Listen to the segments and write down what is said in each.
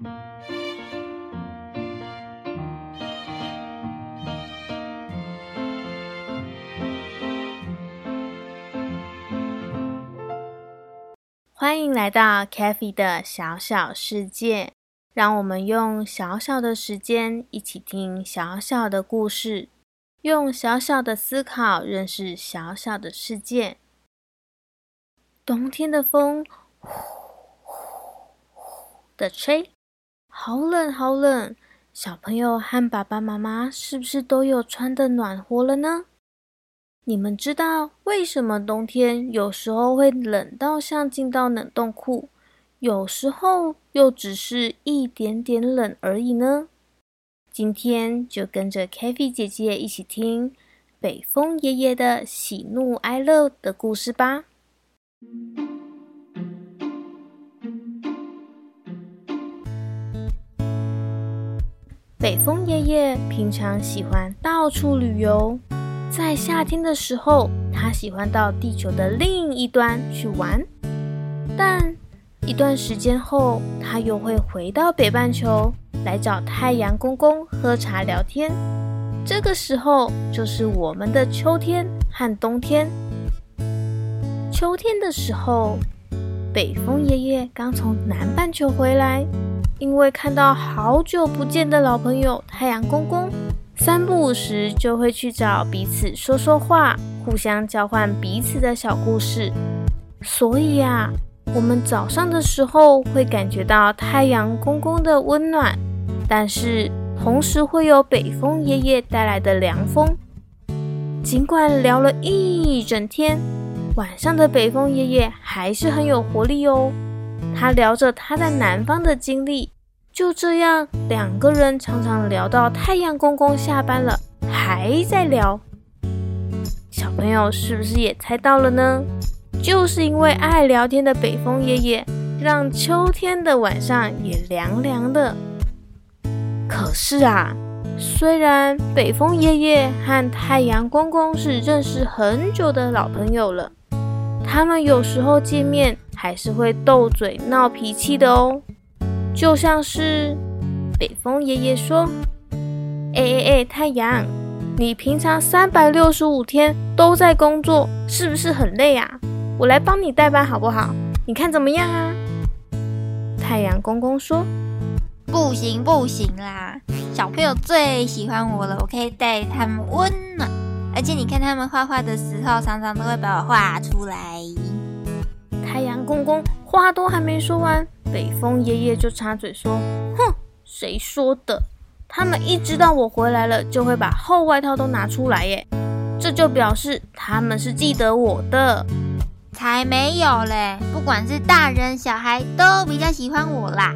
欢迎来到 k a f e 的小小世界，让我们用小小的时间一起听小小的故事，用小小的思考认识小小的世界。冬天的风呼呼的吹，好冷好冷。小朋友和爸爸妈妈是不是都有穿的暖和了呢？你们知道为什么冬天有时候会冷到像进到冷冻库，有时候又只是一点点冷而已呢？今天就跟着 k a f e 姐姐一起听北风爷爷的喜怒哀乐的故事吧。北风爷爷平常喜欢到处旅游。在夏天的时候，他喜欢到地球的另一端去玩，但一段时间后，他又会回到北半球来找太阳公公喝茶聊天。这个时候就是我们的秋天和冬天。秋天的时候，北风爷爷刚从南半球回来，因为看到好久不见的老朋友太阳公公。三不五时就会去找彼此说说话，互相交换彼此的小故事。所以呀，我们早上的时候会感觉到太阳公公的温暖，但是同时会有北风爷爷带来的凉风。尽管聊了一整天，晚上的北风爷爷还是很有活力哦。他聊着他在南方的经历。就这样，两个人常常聊到太阳公公下班了，还在聊。小朋友是不是也猜到了呢？就是因为爱聊天的北风爷爷，让秋天的晚上也凉凉的。可是啊，虽然北风爷爷和太阳公公是认识很久的老朋友了，他们有时候见面还是会斗嘴闹脾气的哦。就像是北风爷爷说：“哎哎哎，太阳，你平常三百六十五天都在工作，是不是很累啊？我来帮你代班好不好？你看怎么样啊？”太阳公公说：“不行不行啦，小朋友最喜欢我了，我可以带他们温暖，而且你看他们画画的时候，常常都会把我画出来。”太阳公公话都还没说完。北风爷爷就插嘴说：“哼，谁说的？他们一知道我回来了，就会把厚外套都拿出来耶。这就表示他们是记得我的。才没有嘞！不管是大人小孩，都比较喜欢我啦。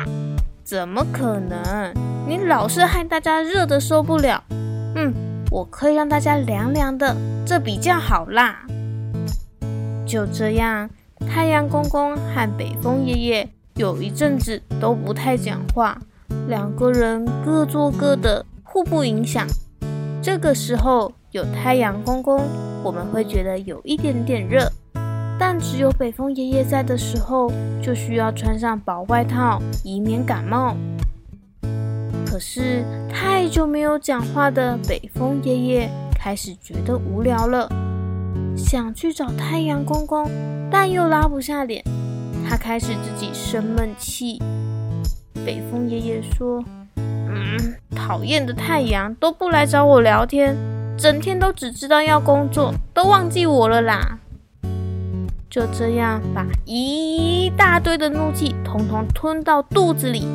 怎么可能？你老是害大家热的受不了。嗯，我可以让大家凉凉的，这比较好啦。就这样，太阳公公和北风爷爷。”有一阵子都不太讲话，两个人各做各的，互不影响。这个时候有太阳公公，我们会觉得有一点点热；但只有北风爷爷在的时候，就需要穿上薄外套，以免感冒。可是太久没有讲话的北风爷爷开始觉得无聊了，想去找太阳公公，但又拉不下脸。他开始自己生闷气。北风爷爷说：“嗯，讨厌的太阳都不来找我聊天，整天都只知道要工作，都忘记我了啦。”就这样，把一大堆的怒气统统吞到肚子里。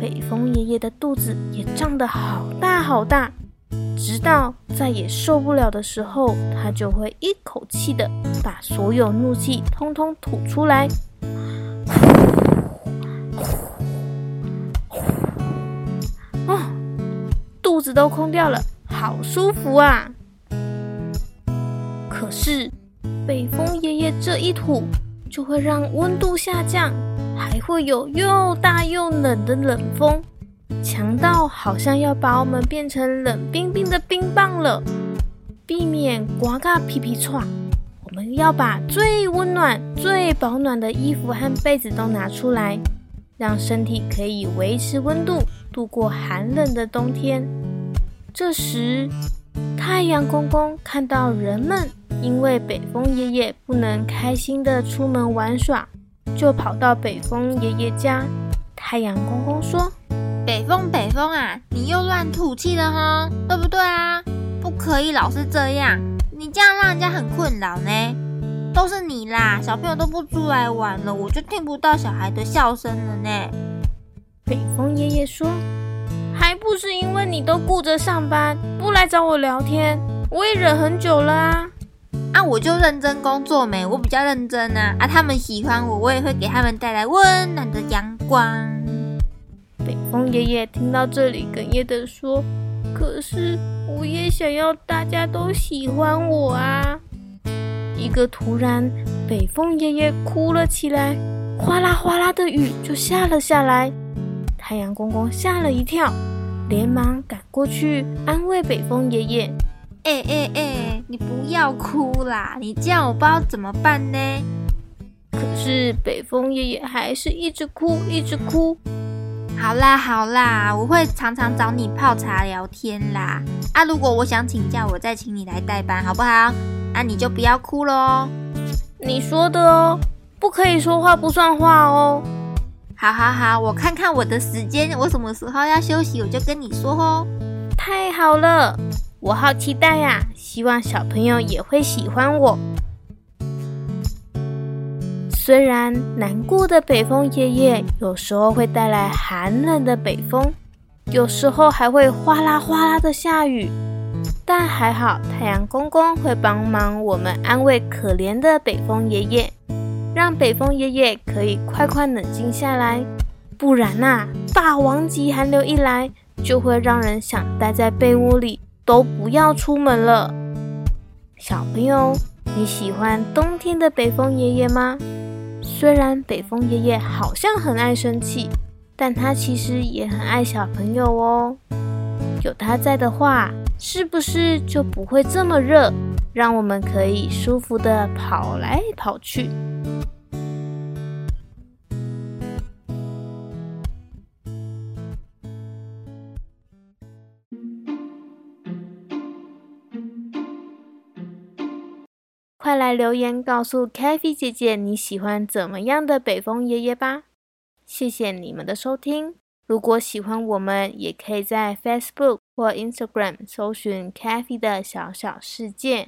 北风爷爷的肚子也胀得好大好大，直到再也受不了的时候，他就会一口气的把所有怒气通通吐出来。哦，肚子都空掉了，好舒服啊！可是北风爷爷这一吐，就会让温度下降，还会有又大又冷的冷风，强到好像要把我们变成冷冰冰的冰棒了。避免刮个皮皮喘。我们要把最温暖、最保暖的衣服和被子都拿出来，让身体可以维持温度，度过寒冷的冬天。这时，太阳公公看到人们因为北风爷爷不能开心的出门玩耍，就跑到北风爷爷家。太阳公公说：“北风，北风啊，你又乱吐气了哈，对不对啊？不可以老是这样，你这样让人家很困扰呢。都是你啦，小朋友都不出来玩了，我就听不到小孩的笑声了呢。”北风爷爷说。还不是因为你都顾着上班，不来找我聊天，我也忍很久了啊！啊，我就认真工作没，我比较认真啊！啊，他们喜欢我，我也会给他们带来温暖的阳光。北风爷爷听到这里，哽咽的说：“可是我也想要大家都喜欢我啊！”一个突然，北风爷爷哭了起来，哗啦哗啦的雨就下了下来。太阳公公吓了一跳，连忙赶过去安慰北风爷爷：“哎哎哎，你不要哭啦！你这样我不知道怎么办呢。”可是北风爷爷还是一直哭，一直哭。好啦好啦，我会常常找你泡茶聊天啦。啊，如果我想请假，我再请你来代班，好不好？啊，你就不要哭喽。你说的哦，不可以说话不算话哦。好好好，我看看我的时间，我什么时候要休息，我就跟你说哦。太好了，我好期待呀！希望小朋友也会喜欢我。虽然难过的北风爷爷有时候会带来寒冷的北风，有时候还会哗啦哗啦的下雨，但还好太阳公公会帮忙我们安慰可怜的北风爷爷。让北风爷爷可以快快冷静下来，不然呐，霸王级寒流一来，就会让人想待在被窝里，都不要出门了。小朋友，你喜欢冬天的北风爷爷吗？虽然北风爷爷好像很爱生气，但他其实也很爱小朋友哦。有他在的话，是不是就不会这么热，让我们可以舒服的跑来跑去？快来留言告诉 k a f e 姐姐你喜欢怎么样的北风爷爷吧！谢谢你们的收听。如果喜欢我们，也可以在 Facebook 或 Instagram 搜寻 k a f e 的小小世界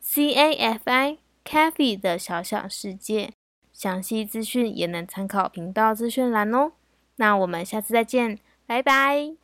（C A F I k a f e 的小小世界）。详细资讯也能参考频道资讯栏哦。那我们下次再见，拜拜。